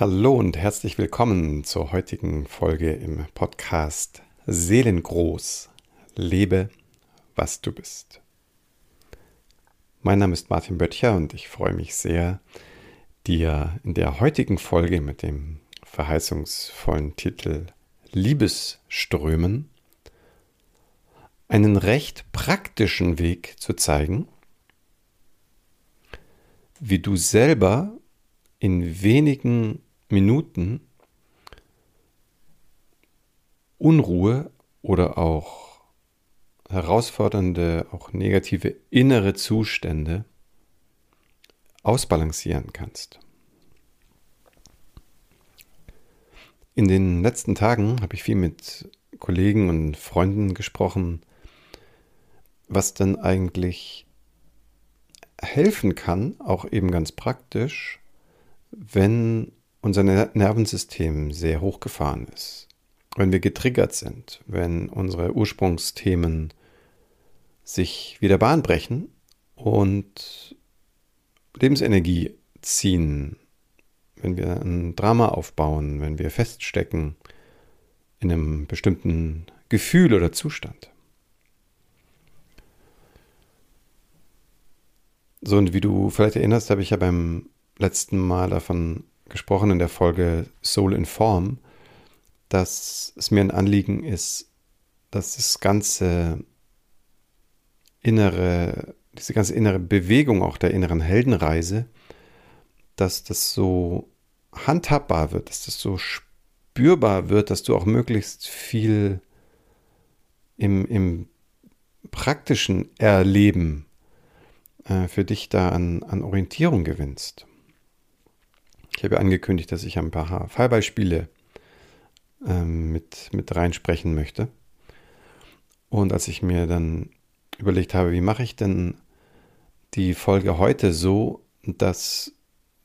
Hallo und herzlich willkommen zur heutigen Folge im Podcast Seelengroß. Lebe, was du bist. Mein Name ist Martin Böttcher und ich freue mich sehr, dir in der heutigen Folge mit dem verheißungsvollen Titel Liebesströmen einen recht praktischen Weg zu zeigen, wie du selber in wenigen Minuten Unruhe oder auch herausfordernde, auch negative innere Zustände ausbalancieren kannst. In den letzten Tagen habe ich viel mit Kollegen und Freunden gesprochen, was denn eigentlich helfen kann, auch eben ganz praktisch, wenn unser Nervensystem sehr hochgefahren ist, wenn wir getriggert sind, wenn unsere Ursprungsthemen sich wieder Bahn brechen und Lebensenergie ziehen, wenn wir ein Drama aufbauen, wenn wir feststecken in einem bestimmten Gefühl oder Zustand. So, und wie du vielleicht erinnerst, habe ich ja beim letzten Mal davon gesprochen in der Folge Soul in Form, dass es mir ein Anliegen ist, dass das ganze innere, diese ganze innere Bewegung auch der inneren Heldenreise, dass das so handhabbar wird, dass das so spürbar wird, dass du auch möglichst viel im, im praktischen Erleben äh, für dich da an, an Orientierung gewinnst. Ich habe angekündigt, dass ich ein paar Fallbeispiele ähm, mit, mit reinsprechen möchte. Und als ich mir dann überlegt habe, wie mache ich denn die Folge heute so, dass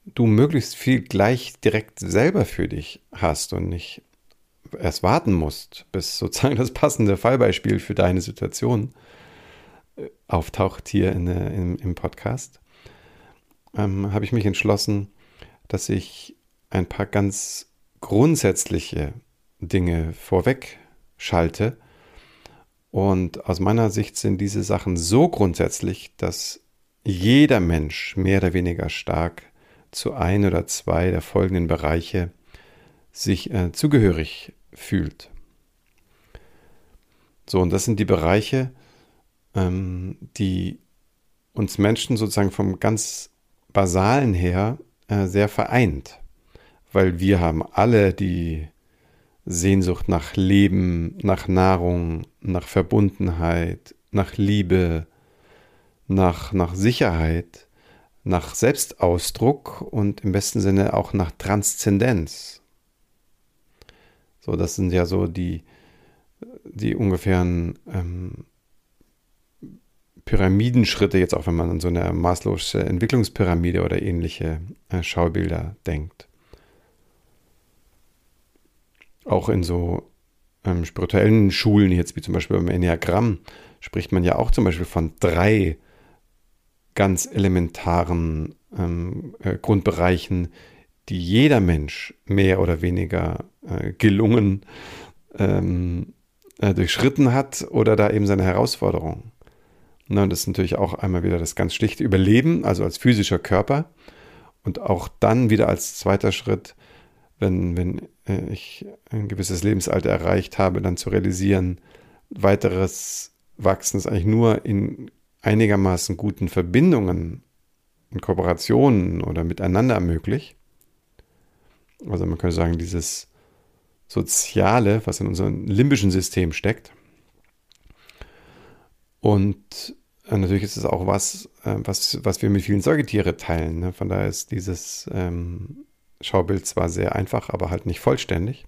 du möglichst viel gleich direkt selber für dich hast und nicht erst warten musst, bis sozusagen das passende Fallbeispiel für deine Situation äh, auftaucht hier in, in, im Podcast, ähm, habe ich mich entschlossen, dass ich ein paar ganz grundsätzliche Dinge vorweg schalte. Und aus meiner Sicht sind diese Sachen so grundsätzlich, dass jeder Mensch mehr oder weniger stark zu ein oder zwei der folgenden Bereiche sich äh, zugehörig fühlt. So, und das sind die Bereiche, ähm, die uns Menschen sozusagen vom ganz Basalen her äh, sehr vereint, weil wir haben alle die Sehnsucht nach Leben, nach Nahrung, nach Verbundenheit, nach Liebe, nach, nach Sicherheit, nach Selbstausdruck und im besten Sinne auch nach Transzendenz. So, das sind ja so die, die ungefähren ähm, Pyramidenschritte, jetzt auch wenn man an so eine maßlose Entwicklungspyramide oder ähnliche äh, Schaubilder denkt. Auch in so ähm, spirituellen Schulen, jetzt wie zum Beispiel beim Enneagramm, spricht man ja auch zum Beispiel von drei ganz elementaren ähm, äh, Grundbereichen, die jeder Mensch mehr oder weniger äh, gelungen ähm, äh, durchschritten hat oder da eben seine Herausforderungen. Ne, das ist natürlich auch einmal wieder das ganz schlichte Überleben, also als physischer Körper. Und auch dann wieder als zweiter Schritt, wenn, wenn äh, ich ein gewisses Lebensalter erreicht habe, dann zu realisieren, weiteres Wachsen ist eigentlich nur in einigermaßen guten Verbindungen, in Kooperationen oder miteinander möglich. Also man könnte sagen, dieses Soziale, was in unserem limbischen System steckt, und natürlich ist es auch was, äh, was, was wir mit vielen Säugetieren teilen. Ne? Von daher ist dieses ähm, Schaubild zwar sehr einfach, aber halt nicht vollständig.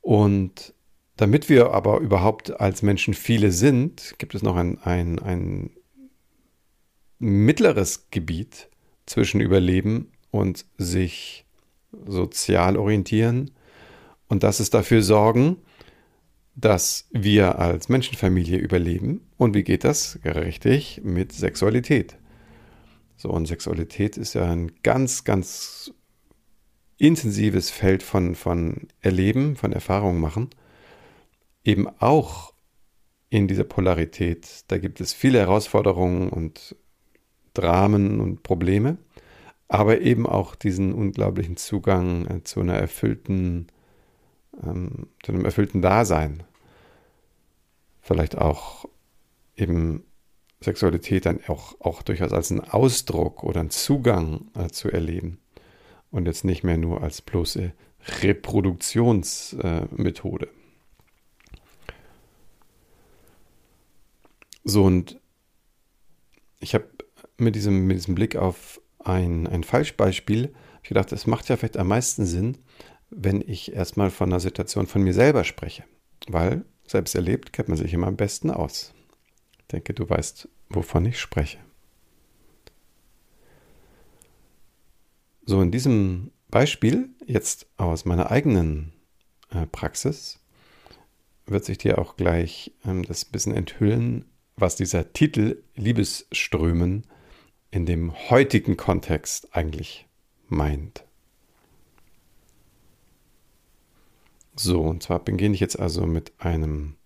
Und damit wir aber überhaupt als Menschen viele sind, gibt es noch ein, ein, ein mittleres Gebiet zwischen Überleben und sich sozial orientieren. Und das ist dafür sorgen, dass wir als Menschenfamilie überleben. Und wie geht das? Richtig mit Sexualität. So, und Sexualität ist ja ein ganz, ganz intensives Feld von, von Erleben, von Erfahrungen machen, eben auch in dieser Polarität. Da gibt es viele Herausforderungen und Dramen und Probleme, aber eben auch diesen unglaublichen Zugang äh, zu einer erfüllten, ähm, zu einem erfüllten Dasein. Vielleicht auch eben Sexualität dann auch, auch durchaus als einen Ausdruck oder einen Zugang äh, zu erleben und jetzt nicht mehr nur als bloße Reproduktionsmethode. Äh, so, und ich habe mit diesem, mit diesem Blick auf ein, ein Falschbeispiel gedacht, es macht ja vielleicht am meisten Sinn, wenn ich erstmal von einer Situation von mir selber spreche. Weil selbst erlebt kennt man sich immer am besten aus. Ich denke, du weißt, wovon ich spreche. So, in diesem Beispiel, jetzt aus meiner eigenen äh, Praxis, wird sich dir auch gleich ähm, das bisschen enthüllen, was dieser Titel Liebesströmen in dem heutigen Kontext eigentlich meint. So, und zwar beginne ich jetzt also mit einem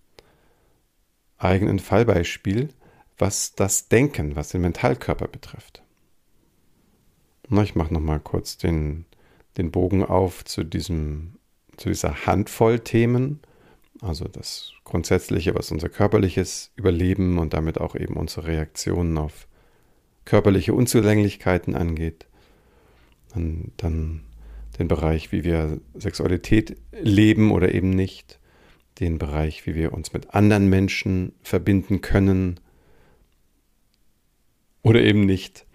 eigenen Fallbeispiel, was das Denken, was den Mentalkörper betrifft. Na, ich mache nochmal kurz den, den Bogen auf zu, diesem, zu dieser Handvoll Themen, also das Grundsätzliche, was unser körperliches Überleben und damit auch eben unsere Reaktionen auf körperliche Unzulänglichkeiten angeht. Dann, dann den Bereich, wie wir Sexualität leben oder eben nicht. Den Bereich, wie wir uns mit anderen Menschen verbinden können oder eben nicht.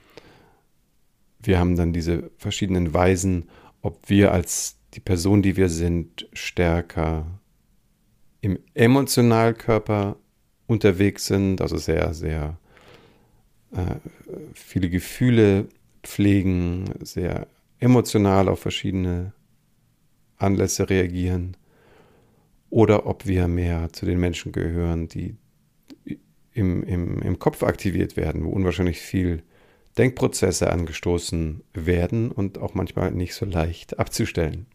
Wir haben dann diese verschiedenen Weisen, ob wir als die Person, die wir sind, stärker im Emotionalkörper unterwegs sind, also sehr, sehr äh, viele Gefühle pflegen, sehr emotional auf verschiedene Anlässe reagieren, oder ob wir mehr zu den Menschen gehören, die im, im, im Kopf aktiviert werden, wo unwahrscheinlich viel Denkprozesse angestoßen werden und auch manchmal nicht so leicht abzustellen.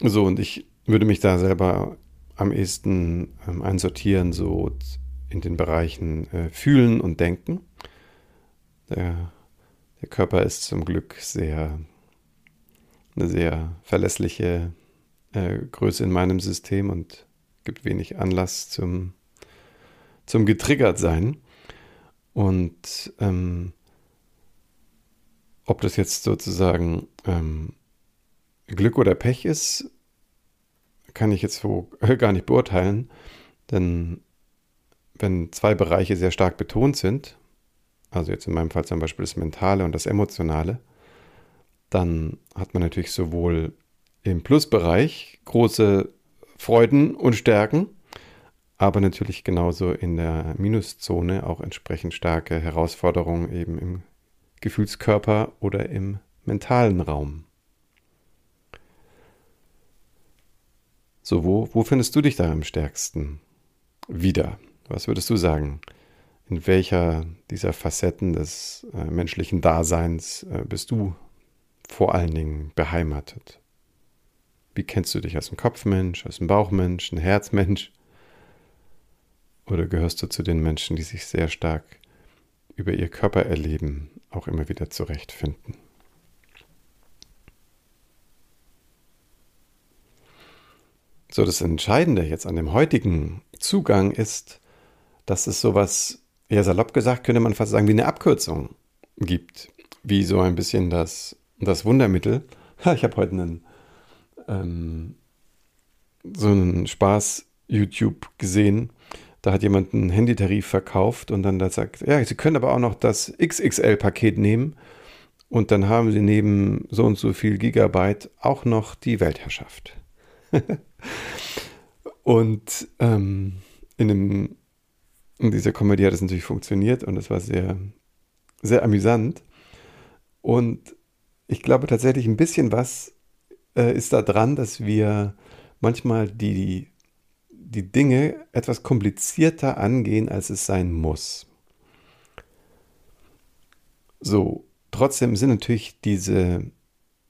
So, und ich würde mich da selber am ehesten ähm, einsortieren, so in den Bereichen äh, Fühlen und Denken. Der, der Körper ist zum Glück sehr, eine sehr verlässliche äh, Größe in meinem System und gibt wenig Anlass zum, zum getriggert sein. Und ähm, ob das jetzt sozusagen ähm, Glück oder Pech ist, kann ich jetzt so gar nicht beurteilen. Denn wenn zwei Bereiche sehr stark betont sind, also jetzt in meinem Fall zum Beispiel das Mentale und das Emotionale, dann hat man natürlich sowohl im Plusbereich große Freuden und Stärken, aber natürlich genauso in der Minuszone auch entsprechend starke Herausforderungen eben im Gefühlskörper oder im mentalen Raum. So, wo, wo findest du dich da am stärksten wieder? Was würdest du sagen? In welcher dieser Facetten des äh, menschlichen Daseins äh, bist du vor allen Dingen beheimatet? Wie kennst du dich als ein Kopfmensch, als ein Bauchmensch, ein Herzmensch? Oder gehörst du zu den Menschen, die sich sehr stark über ihr Körpererleben auch immer wieder zurechtfinden? So, das Entscheidende jetzt an dem heutigen Zugang ist, dass es sowas, eher salopp gesagt, könnte man fast sagen, wie eine Abkürzung gibt. Wie so ein bisschen das, das Wundermittel. Ich habe heute einen ähm, so einen Spaß YouTube gesehen. Da hat jemand einen Handytarif verkauft und dann da sagt, ja, Sie können aber auch noch das XXL-Paket nehmen und dann haben Sie neben so und so viel Gigabyte auch noch die Weltherrschaft. und ähm, in, einem, in dieser Komödie hat es natürlich funktioniert und es war sehr, sehr amüsant. Und ich glaube tatsächlich ein bisschen was äh, ist da dran, dass wir manchmal die, die Dinge etwas komplizierter angehen, als es sein muss. So, trotzdem sind natürlich diese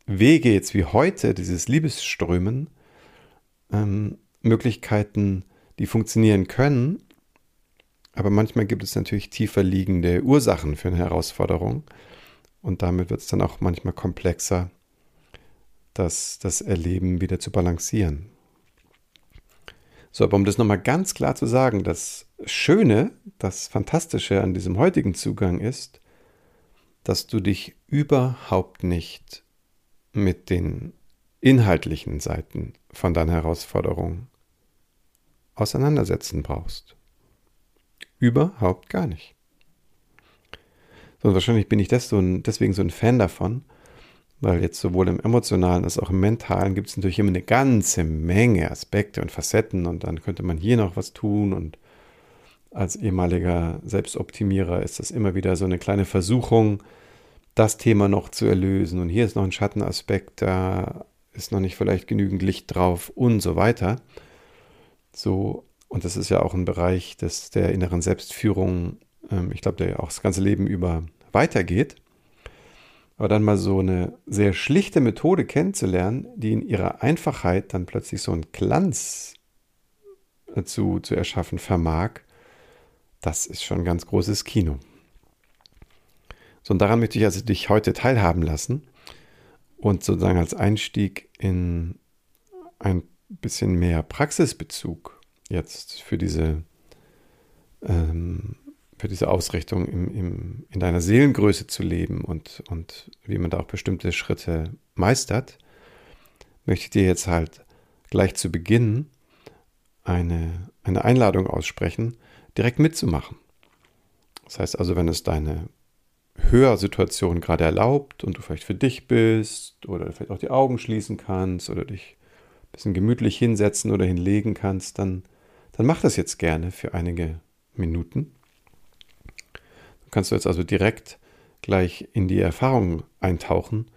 Wege jetzt wie heute, dieses Liebesströmen, ähm, Möglichkeiten, die funktionieren können. Aber manchmal gibt es natürlich tiefer liegende Ursachen für eine Herausforderung. Und damit wird es dann auch manchmal komplexer, das, das Erleben wieder zu balancieren. So, aber um das nochmal ganz klar zu sagen, das Schöne, das Fantastische an diesem heutigen Zugang ist, dass du dich überhaupt nicht mit den inhaltlichen Seiten von deiner Herausforderung auseinandersetzen brauchst. Überhaupt gar nicht. Und wahrscheinlich bin ich deswegen so ein Fan davon, weil jetzt sowohl im emotionalen als auch im mentalen gibt es natürlich immer eine ganze Menge Aspekte und Facetten und dann könnte man hier noch was tun und als ehemaliger Selbstoptimierer ist das immer wieder so eine kleine Versuchung, das Thema noch zu erlösen und hier ist noch ein Schattenaspekt, da ist noch nicht vielleicht genügend Licht drauf und so weiter. So, und das ist ja auch ein Bereich des, der inneren Selbstführung, ähm, ich glaube, der auch das ganze Leben über weitergeht. Aber dann mal so eine sehr schlichte Methode kennenzulernen, die in ihrer Einfachheit dann plötzlich so einen Glanz zu, zu erschaffen vermag, das ist schon ein ganz großes Kino. So, und daran möchte ich also dich heute teilhaben lassen und sozusagen als Einstieg in ein bisschen mehr Praxisbezug jetzt für diese, ähm, für diese Ausrichtung im, im, in deiner Seelengröße zu leben und, und wie man da auch bestimmte Schritte meistert, möchte ich dir jetzt halt gleich zu Beginn eine, eine Einladung aussprechen, direkt mitzumachen. Das heißt also, wenn es deine Hörsituation gerade erlaubt und du vielleicht für dich bist oder vielleicht auch die Augen schließen kannst oder dich ein bisschen gemütlich hinsetzen oder hinlegen kannst, dann, dann mach das jetzt gerne für einige Minuten. Du kannst du jetzt also direkt gleich in die Erfahrung eintauchen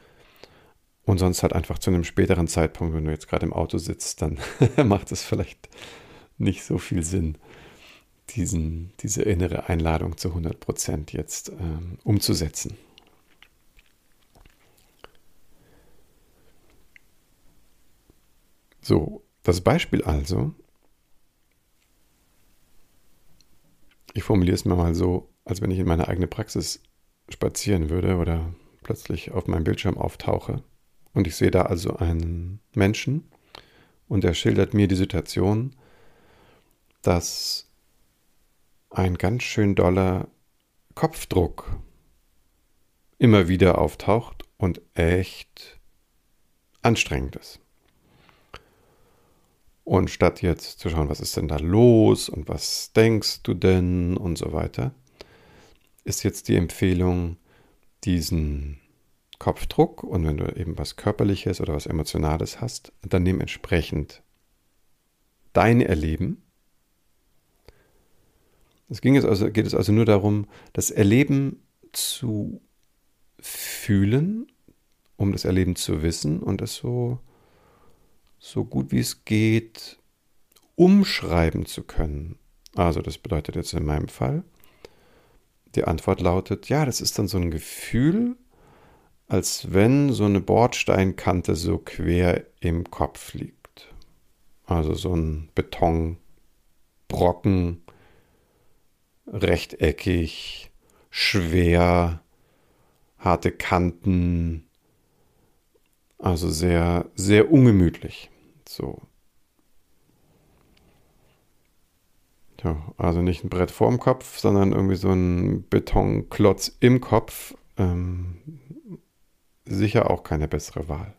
und sonst halt einfach zu einem späteren Zeitpunkt, wenn du jetzt gerade im Auto sitzt, dann macht es vielleicht nicht so viel Sinn diesen, diese innere Einladung zu 100 Prozent jetzt ähm, umzusetzen. So, das Beispiel also, ich formuliere es mir mal so, als wenn ich in meine eigene Praxis spazieren würde oder plötzlich auf meinem Bildschirm auftauche und ich sehe da also einen Menschen und er schildert mir die Situation, dass ein ganz schön doller Kopfdruck immer wieder auftaucht und echt anstrengend ist. Und statt jetzt zu schauen, was ist denn da los und was denkst du denn und so weiter, ist jetzt die Empfehlung, diesen Kopfdruck und wenn du eben was Körperliches oder was Emotionales hast, dann dementsprechend dein Erleben. Es ging jetzt also, geht es also nur darum, das Erleben zu fühlen, um das Erleben zu wissen und es so, so gut wie es geht umschreiben zu können. Also das bedeutet jetzt in meinem Fall, die Antwort lautet, ja, das ist dann so ein Gefühl, als wenn so eine Bordsteinkante so quer im Kopf liegt. Also so ein Betonbrocken, rechteckig, schwer, harte Kanten, also sehr, sehr ungemütlich. So. Ja, also nicht ein Brett vorm Kopf, sondern irgendwie so ein Betonklotz im Kopf. Ähm, sicher auch keine bessere Wahl.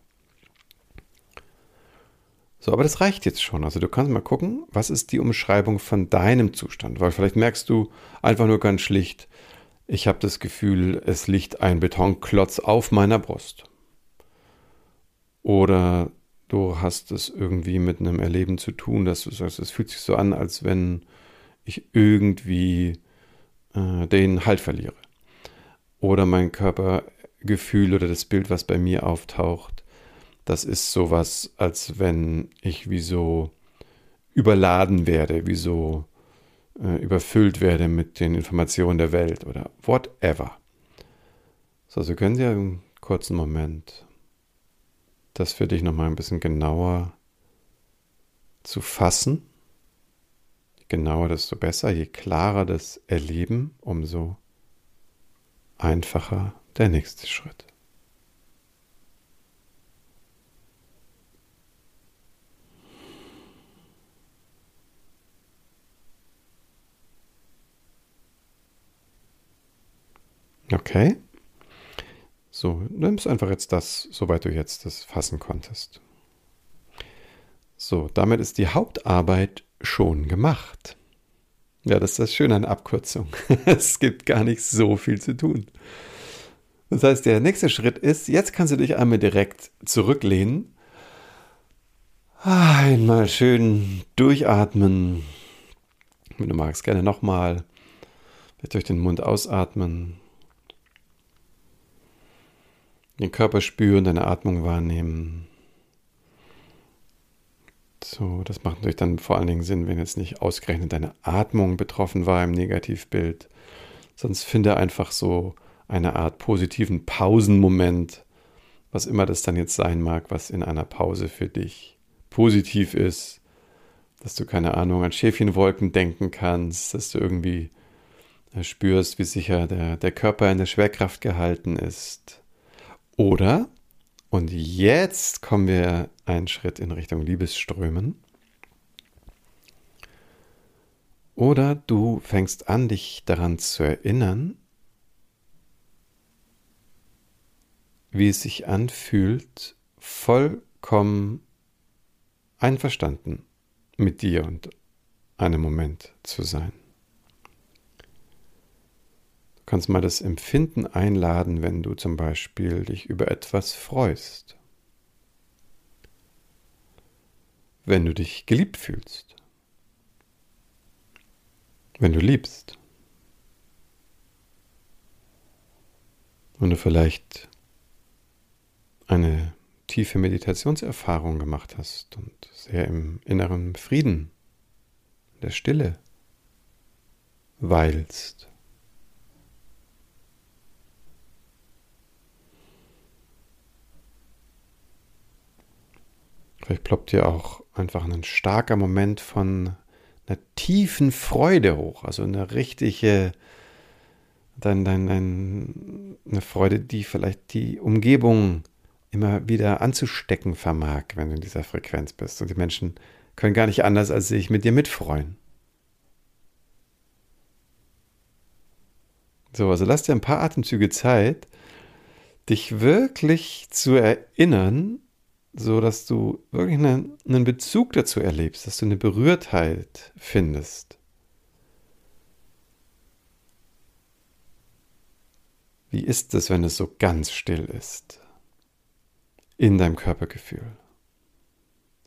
So, aber das reicht jetzt schon. Also du kannst mal gucken, was ist die Umschreibung von deinem Zustand, weil vielleicht merkst du einfach nur ganz schlicht, ich habe das Gefühl, es liegt ein Betonklotz auf meiner Brust. Oder du hast es irgendwie mit einem Erleben zu tun, dass du sagst, es fühlt sich so an, als wenn ich irgendwie äh, den Halt verliere. Oder mein Körpergefühl oder das Bild, was bei mir auftaucht, das ist sowas, als wenn ich wie so überladen werde, wie so äh, überfüllt werde mit den Informationen der Welt oder whatever. So, also gönn dir einen kurzen Moment, das für dich nochmal ein bisschen genauer zu fassen. Je genauer, desto besser. Je klarer das Erleben, umso einfacher der nächste Schritt. Okay. So, nimmst einfach jetzt das, soweit du jetzt das fassen konntest. So, damit ist die Hauptarbeit schon gemacht. Ja, das ist das Schöne an Abkürzung. es gibt gar nicht so viel zu tun. Das heißt, der nächste Schritt ist, jetzt kannst du dich einmal direkt zurücklehnen. Einmal schön durchatmen. Wenn du magst, gerne nochmal. Durch den Mund ausatmen den Körper spüren, deine Atmung wahrnehmen. So, das macht natürlich dann vor allen Dingen Sinn, wenn jetzt nicht ausgerechnet deine Atmung betroffen war im Negativbild. Sonst finde einfach so eine Art positiven Pausenmoment, was immer das dann jetzt sein mag, was in einer Pause für dich positiv ist, dass du keine Ahnung an Schäfchenwolken denken kannst, dass du irgendwie äh, spürst, wie sicher der, der Körper in der Schwerkraft gehalten ist, oder, und jetzt kommen wir einen Schritt in Richtung Liebesströmen. Oder du fängst an, dich daran zu erinnern, wie es sich anfühlt, vollkommen einverstanden mit dir und einem Moment zu sein kannst mal das Empfinden einladen, wenn du zum Beispiel dich über etwas freust. Wenn du dich geliebt fühlst. Wenn du liebst. Wenn du vielleicht eine tiefe Meditationserfahrung gemacht hast und sehr im inneren Frieden, der Stille weilst. Vielleicht ploppt dir auch einfach ein starker Moment von einer tiefen Freude hoch, also eine richtige, dein, dein, dein, eine Freude, die vielleicht die Umgebung immer wieder anzustecken vermag, wenn du in dieser Frequenz bist. Und die Menschen können gar nicht anders, als sich mit dir mitfreuen. So, also lass dir ein paar Atemzüge Zeit, dich wirklich zu erinnern, so dass du wirklich einen, einen Bezug dazu erlebst, dass du eine Berührtheit findest. Wie ist es, wenn es so ganz still ist? In deinem Körpergefühl.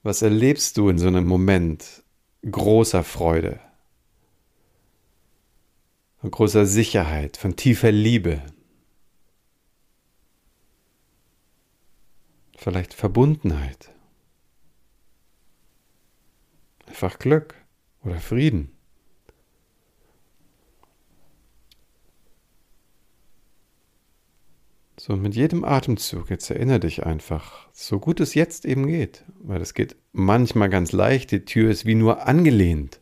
Was erlebst du in so einem Moment großer Freude, von großer Sicherheit, von tiefer Liebe? Vielleicht Verbundenheit, einfach Glück oder Frieden. So, mit jedem Atemzug, jetzt erinnere dich einfach, so gut es jetzt eben geht, weil es geht manchmal ganz leicht, die Tür ist wie nur angelehnt.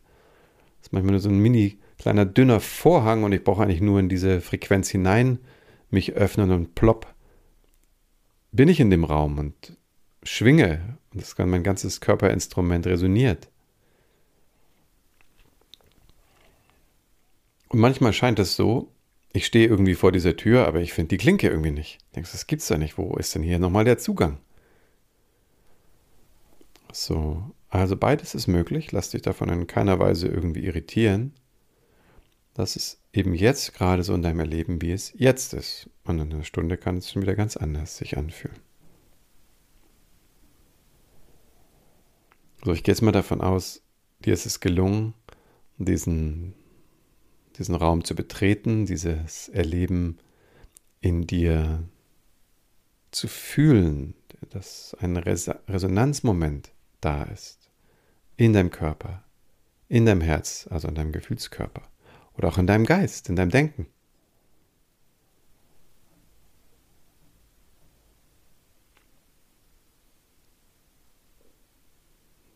Das ist manchmal nur so ein mini kleiner dünner Vorhang und ich brauche eigentlich nur in diese Frequenz hinein mich öffnen und plopp bin ich in dem Raum und schwinge und das kann mein ganzes Körperinstrument resoniert. Und manchmal scheint es so, ich stehe irgendwie vor dieser Tür, aber ich finde die Klinke irgendwie nicht. Denkst, das gibt's da nicht. Wo ist denn hier nochmal der Zugang? So, also beides ist möglich. Lass dich davon in keiner Weise irgendwie irritieren. Das ist eben jetzt gerade so in deinem Erleben, wie es jetzt ist. Und in einer Stunde kann es schon wieder ganz anders sich anfühlen. So, ich gehe jetzt mal davon aus, dir ist es gelungen, diesen, diesen Raum zu betreten, dieses Erleben in dir zu fühlen, dass ein Res Resonanzmoment da ist. In deinem Körper, in deinem Herz, also in deinem Gefühlskörper oder auch in deinem Geist, in deinem Denken.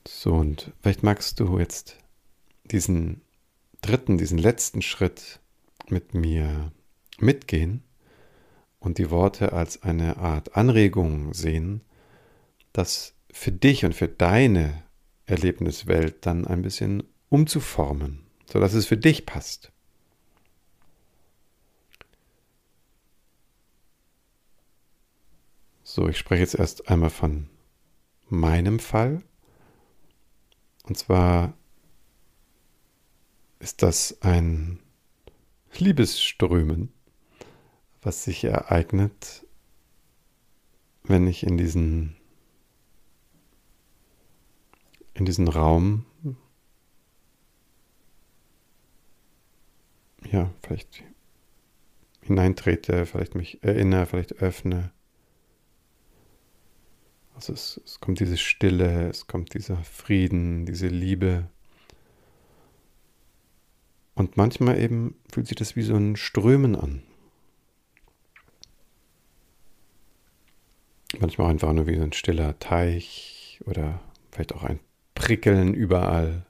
So, und vielleicht magst du jetzt diesen dritten, diesen letzten Schritt mit mir mitgehen und die Worte als eine Art Anregung sehen, das für dich und für deine Erlebniswelt dann ein bisschen umzuformen sodass es für dich passt. So, ich spreche jetzt erst einmal von meinem Fall. Und zwar ist das ein Liebesströmen, was sich ereignet, wenn ich in diesen in diesen Raum ja, vielleicht hineintrete, vielleicht mich erinnere, vielleicht öffne. Also es, es kommt diese Stille, es kommt dieser Frieden, diese Liebe. Und manchmal eben fühlt sich das wie so ein Strömen an. Manchmal einfach nur wie so ein stiller Teich oder vielleicht auch ein Prickeln überall.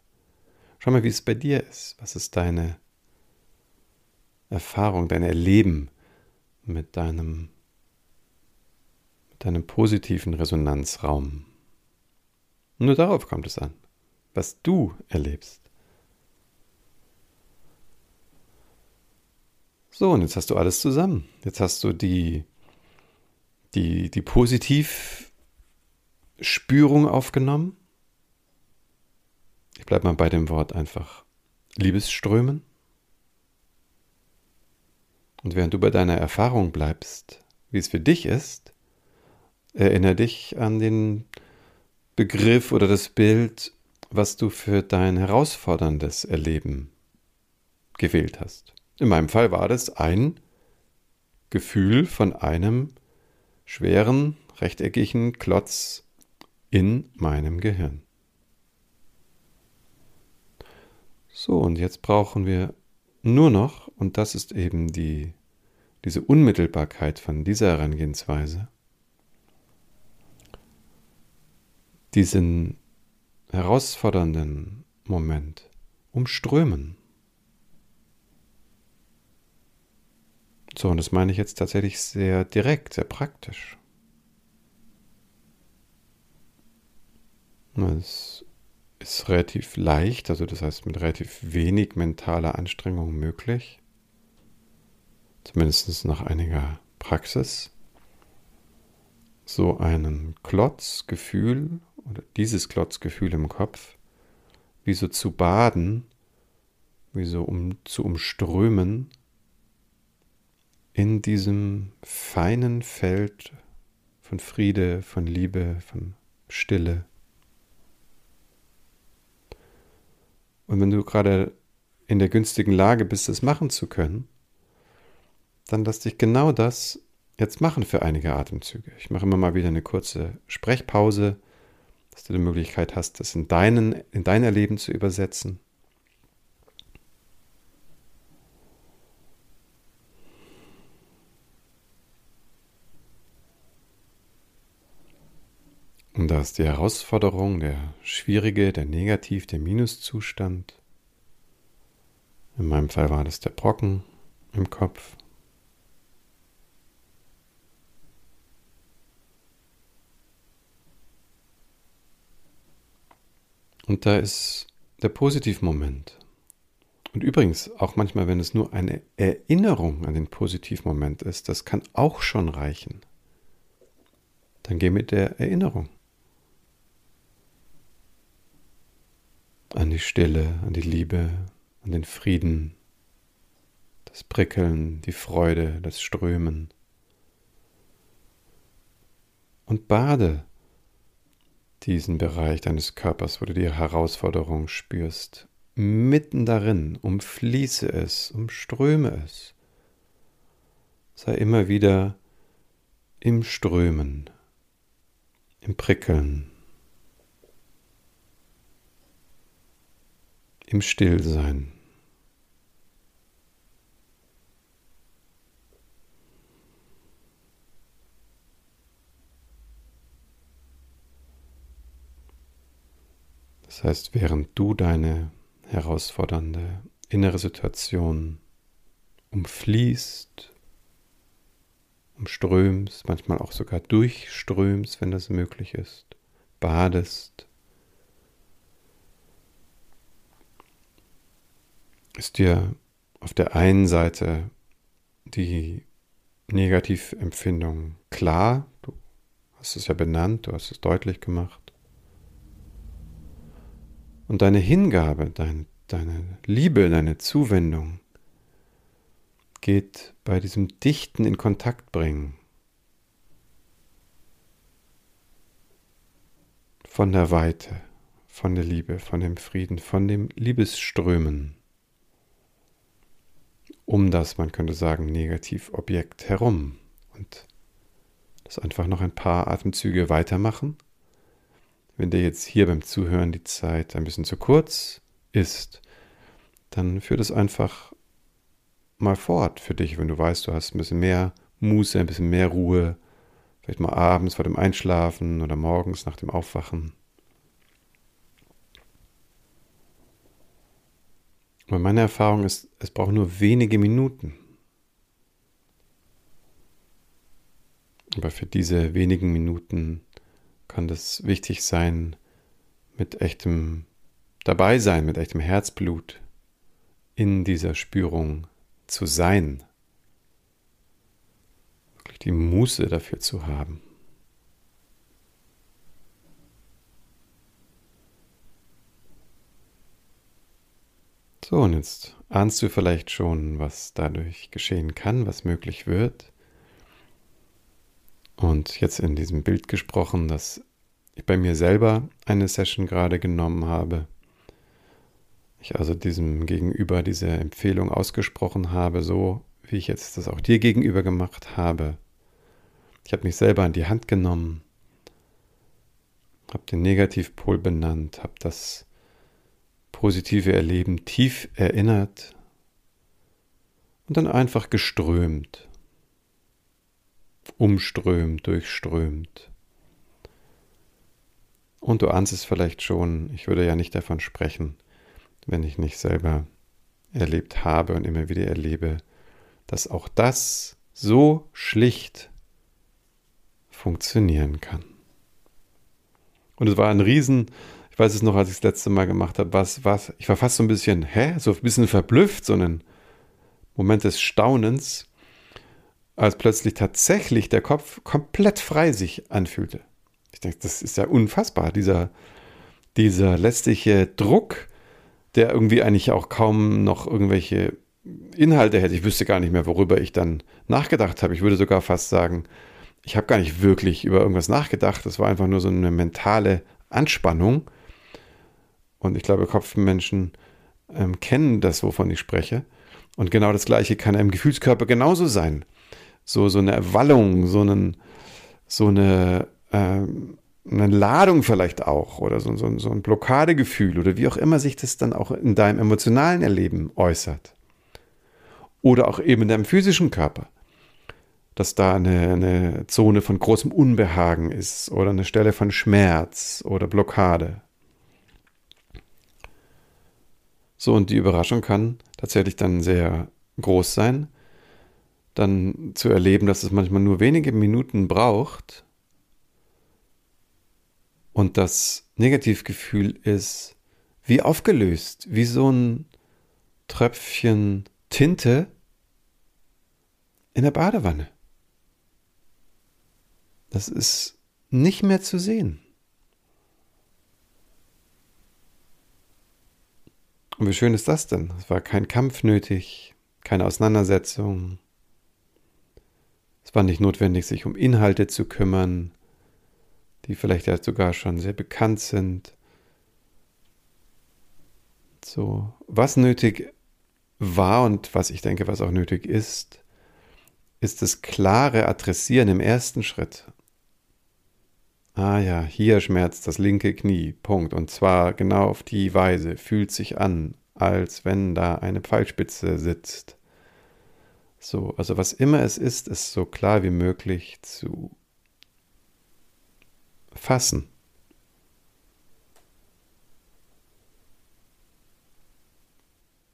Schau mal, wie es bei dir ist. Was ist deine Erfahrung, dein Erleben mit deinem, mit deinem positiven Resonanzraum? nur darauf kommt es an, was du erlebst. So, und jetzt hast du alles zusammen. Jetzt hast du die, die, die Positivspürung aufgenommen. Ich bleibe mal bei dem Wort einfach Liebesströmen. Und während du bei deiner Erfahrung bleibst, wie es für dich ist, erinnere dich an den Begriff oder das Bild, was du für dein herausforderndes Erleben gewählt hast. In meinem Fall war das ein Gefühl von einem schweren, rechteckigen Klotz in meinem Gehirn. So, und jetzt brauchen wir nur noch, und das ist eben die, diese Unmittelbarkeit von dieser Herangehensweise, diesen herausfordernden Moment umströmen. So, und das meine ich jetzt tatsächlich sehr direkt, sehr praktisch. Es ist relativ leicht, also das heißt mit relativ wenig mentaler Anstrengung möglich. Zumindest nach einiger Praxis. So einen Klotzgefühl oder dieses Klotzgefühl im Kopf, wie so zu baden, wie so um zu umströmen in diesem feinen Feld von Friede, von Liebe, von Stille. Und wenn du gerade in der günstigen Lage bist, das machen zu können, dann lass dich genau das jetzt machen für einige Atemzüge. Ich mache immer mal wieder eine kurze Sprechpause, dass du die Möglichkeit hast, das in, deinen, in dein Erleben zu übersetzen. Und da ist die Herausforderung, der schwierige, der Negativ, der Minuszustand. In meinem Fall war das der Brocken im Kopf. Und da ist der Positivmoment. Und übrigens, auch manchmal, wenn es nur eine Erinnerung an den Positivmoment ist, das kann auch schon reichen. Dann geh mit der Erinnerung. An die Stille, an die Liebe, an den Frieden, das Prickeln, die Freude, das Strömen. Und bade diesen Bereich deines Körpers, wo du die Herausforderung spürst, mitten darin, umfließe es, umströme es. Sei immer wieder im Strömen, im Prickeln, im Stillsein. Das heißt, während du deine herausfordernde innere Situation umfließt, umströmst, manchmal auch sogar durchströmst, wenn das möglich ist, badest, ist dir auf der einen Seite die Negativempfindung klar, du hast es ja benannt, du hast es deutlich gemacht. Und deine Hingabe, dein, deine Liebe, deine Zuwendung geht bei diesem Dichten in Kontakt bringen. Von der Weite, von der Liebe, von dem Frieden, von dem Liebesströmen um das, man könnte sagen, Negativobjekt herum. Und das einfach noch ein paar Atemzüge weitermachen. Wenn dir jetzt hier beim Zuhören die Zeit ein bisschen zu kurz ist, dann führ das einfach mal fort für dich, wenn du weißt, du hast ein bisschen mehr Muße, ein bisschen mehr Ruhe, vielleicht mal abends vor dem Einschlafen oder morgens nach dem Aufwachen. Aber meine Erfahrung ist, es braucht nur wenige Minuten. Aber für diese wenigen Minuten kann das wichtig sein, mit echtem Dabeisein, mit echtem Herzblut in dieser Spürung zu sein. Wirklich die Muße dafür zu haben. So, und jetzt ahnst du vielleicht schon, was dadurch geschehen kann, was möglich wird. Und jetzt in diesem Bild gesprochen, dass ich bei mir selber eine Session gerade genommen habe. Ich also diesem Gegenüber diese Empfehlung ausgesprochen habe, so wie ich jetzt das auch dir gegenüber gemacht habe. Ich habe mich selber an die Hand genommen, habe den Negativpol benannt, habe das positive Erleben tief erinnert und dann einfach geströmt, umströmt, durchströmt. Und du ahnst es vielleicht schon, ich würde ja nicht davon sprechen, wenn ich nicht selber erlebt habe und immer wieder erlebe, dass auch das so schlicht funktionieren kann. Und es war ein riesen ich weiß es noch, als ich das letzte Mal gemacht habe, was, was, ich war fast so ein bisschen, hä, so ein bisschen verblüfft, so einen Moment des Staunens, als plötzlich tatsächlich der Kopf komplett frei sich anfühlte. Ich denke, das ist ja unfassbar, dieser, dieser lästige Druck, der irgendwie eigentlich auch kaum noch irgendwelche Inhalte hätte. Ich wüsste gar nicht mehr, worüber ich dann nachgedacht habe. Ich würde sogar fast sagen, ich habe gar nicht wirklich über irgendwas nachgedacht. Das war einfach nur so eine mentale Anspannung, und ich glaube, Kopfmenschen ähm, kennen das, wovon ich spreche. Und genau das Gleiche kann im Gefühlskörper genauso sein. So, so eine Wallung, so, einen, so eine, ähm, eine Ladung vielleicht auch oder so, so, so ein Blockadegefühl oder wie auch immer sich das dann auch in deinem emotionalen Erleben äußert. Oder auch eben in deinem physischen Körper. Dass da eine, eine Zone von großem Unbehagen ist oder eine Stelle von Schmerz oder Blockade. So, und die Überraschung kann tatsächlich dann sehr groß sein, dann zu erleben, dass es manchmal nur wenige Minuten braucht und das Negativgefühl ist wie aufgelöst, wie so ein Tröpfchen Tinte in der Badewanne. Das ist nicht mehr zu sehen. Und wie schön ist das denn? Es war kein Kampf nötig, keine Auseinandersetzung. Es war nicht notwendig, sich um Inhalte zu kümmern, die vielleicht ja sogar schon sehr bekannt sind. So, was nötig war und was ich denke, was auch nötig ist, ist das klare Adressieren im ersten Schritt. Ah ja, hier schmerzt das linke Knie. Punkt. Und zwar genau auf die Weise. Fühlt sich an, als wenn da eine Pfeilspitze sitzt. So, also was immer es ist, ist so klar wie möglich zu fassen.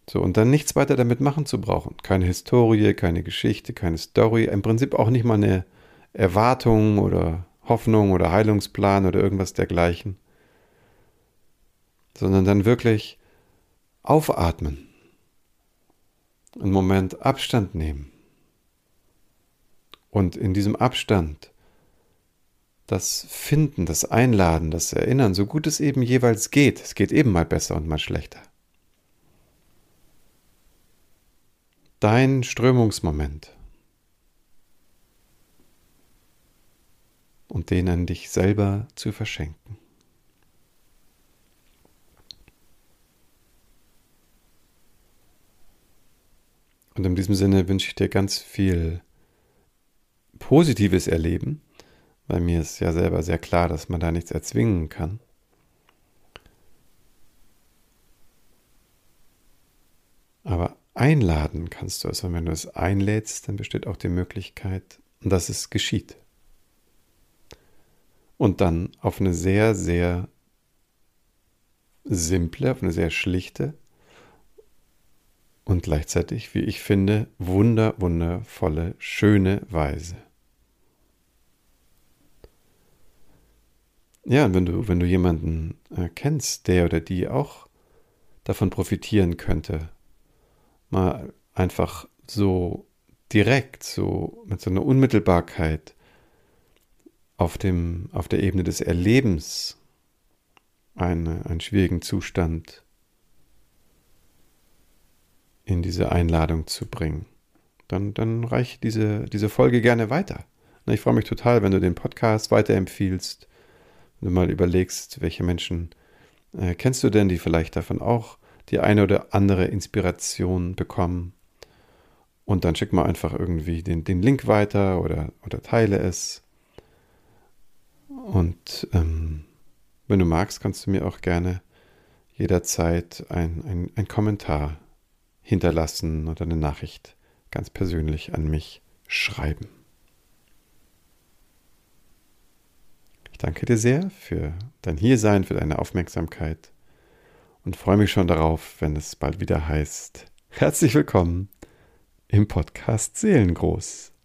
So, und dann nichts weiter damit machen zu brauchen. Keine Historie, keine Geschichte, keine Story, im Prinzip auch nicht mal eine Erwartung oder Hoffnung oder Heilungsplan oder irgendwas dergleichen, sondern dann wirklich aufatmen, einen Moment Abstand nehmen und in diesem Abstand das Finden, das Einladen, das Erinnern, so gut es eben jeweils geht. Es geht eben mal besser und mal schlechter. Dein Strömungsmoment. Und den an dich selber zu verschenken. Und in diesem Sinne wünsche ich dir ganz viel Positives erleben weil mir ist ja selber sehr klar, dass man da nichts erzwingen kann. Aber einladen kannst du es. Und wenn du es einlädst, dann besteht auch die Möglichkeit, dass es geschieht. Und dann auf eine sehr, sehr simple, auf eine sehr schlichte und gleichzeitig, wie ich finde, wunder, wundervolle, schöne Weise. Ja, wenn du, wenn du jemanden äh, kennst, der oder die auch davon profitieren könnte, mal einfach so direkt, so mit so einer Unmittelbarkeit auf, dem, auf der Ebene des Erlebens eine, einen schwierigen Zustand in diese Einladung zu bringen, dann, dann reicht diese, diese Folge gerne weiter. Ich freue mich total, wenn du den Podcast weiterempfiehlst wenn du mal überlegst, welche Menschen äh, kennst du denn, die vielleicht davon auch die eine oder andere Inspiration bekommen. Und dann schick mal einfach irgendwie den, den Link weiter oder, oder teile es. Und ähm, wenn du magst, kannst du mir auch gerne jederzeit ein, ein, ein Kommentar hinterlassen oder eine Nachricht ganz persönlich an mich schreiben. Ich danke dir sehr für dein Hiersein, für deine Aufmerksamkeit und freue mich schon darauf, wenn es bald wieder heißt, herzlich willkommen im Podcast Seelengroß.